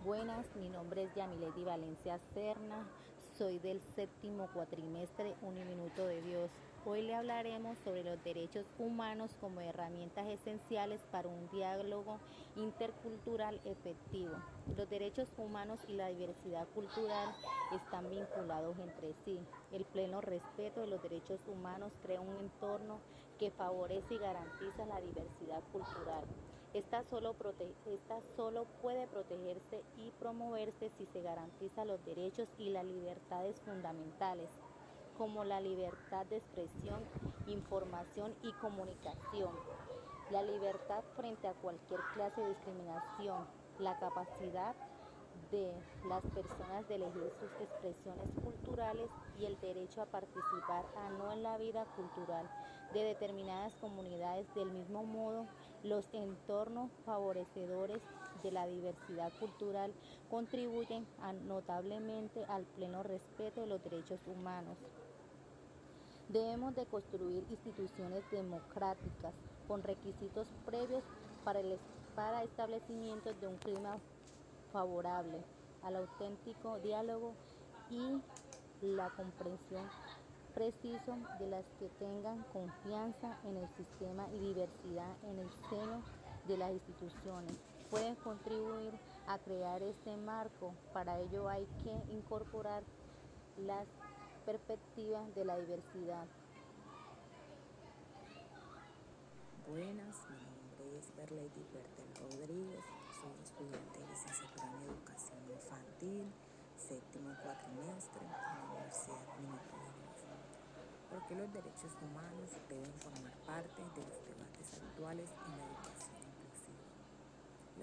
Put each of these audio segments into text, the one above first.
Buenas, mi nombre es Yamileti Valencia Cerna, soy del séptimo cuatrimestre Uniminuto de Dios. Hoy le hablaremos sobre los derechos humanos como herramientas esenciales para un diálogo intercultural efectivo. Los derechos humanos y la diversidad cultural están vinculados entre sí. El pleno respeto de los derechos humanos crea un entorno que favorece y garantiza la diversidad cultural. Esta solo, solo puede protegerse y promoverse si se garantiza los derechos y las libertades fundamentales, como la libertad de expresión, información y comunicación, la libertad frente a cualquier clase de discriminación, la capacidad de las personas de elegir sus expresiones culturales y el derecho a participar a no en la vida cultural de determinadas comunidades. Del mismo modo, los entornos favorecedores de la diversidad cultural contribuyen notablemente al pleno respeto de los derechos humanos. Debemos de construir instituciones democráticas con requisitos previos para el para establecimiento de un clima favorable al auténtico diálogo y la comprensión preciso de las que tengan confianza en el sistema y diversidad en el seno de las instituciones. Pueden contribuir a crear este marco. Para ello hay que incorporar las perspectivas de la diversidad. Buenas, mi nombre es Berleti Bertel Rodríguez, soy estudiante de licenciatura en Educación Infantil, séptimo cuatrimestre en la Universidad Minito ¿Por qué los derechos humanos deben formar parte de los debates actuales en la educación inclusiva?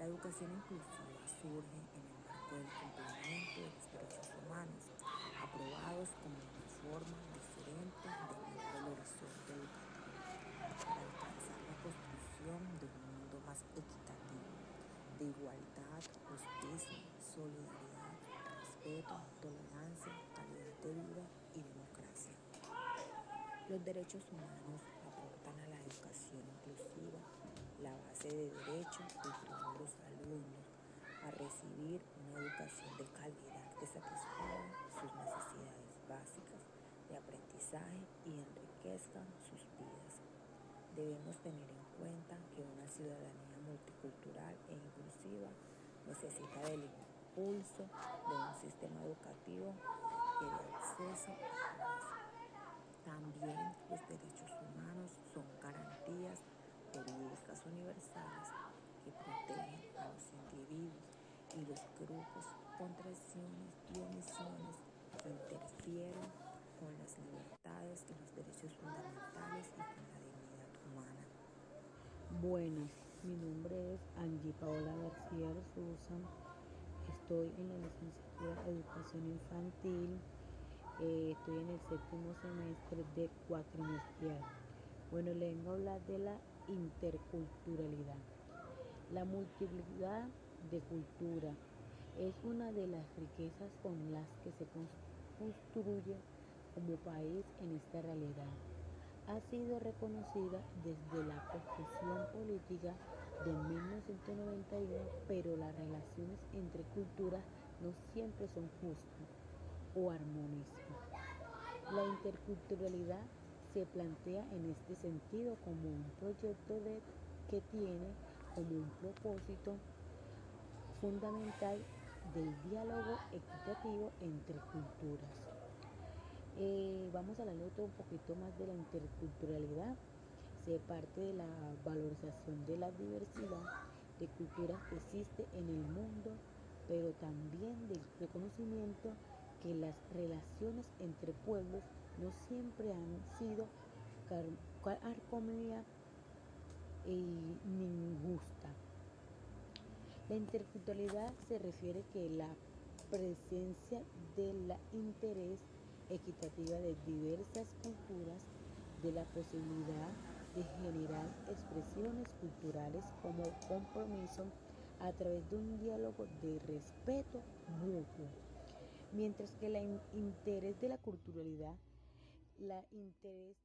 La educación inclusiva surge en el marco del cumplimiento de los derechos humanos, aprobados como una forma diferente de ver el horizonte para alcanzar la construcción de un mundo más equitativo, de justicia, solidaridad, respeto, tolerancia, calidad de vida y democracia. Los derechos humanos aportan a la educación inclusiva la base de derechos de todos los alumnos a recibir una educación de calidad que satisfaga sus necesidades básicas de aprendizaje y enriquezcan sus vidas debemos tener en cuenta que una ciudadanía multicultural e inclusiva necesita del impulso de un sistema educativo que dé acceso a todos. También los derechos humanos son garantías jurídicas universales que protegen a los individuos y los grupos contra acciones y omisiones que interfieren con las libertades y los derechos fundamentales y con la humana. Buenas, mi nombre Angie Paola García Sousa. Estoy en la licenciatura Educación Infantil. Eh, estoy en el séptimo semestre de cuatrimestral. Bueno, le vengo a hablar de la interculturalidad. La multiplicidad de cultura es una de las riquezas con las que se construye como país en esta realidad ha sido reconocida desde la Constitución Política de 1991, pero las relaciones entre culturas no siempre son justas o armónicas. La interculturalidad se plantea en este sentido como un proyecto que tiene como un propósito fundamental del diálogo equitativo entre culturas. Eh, vamos a hablar otro un poquito más de la interculturalidad. Se parte de la valorización de la diversidad de culturas que existe en el mundo, pero también del reconocimiento que las relaciones entre pueblos no siempre han sido armonía y ni justa. La interculturalidad se refiere que la presencia del interés equitativa de diversas culturas, de la posibilidad de generar expresiones culturales como compromiso a través de un diálogo de respeto mutuo. Mientras que el interés de la culturalidad, la interés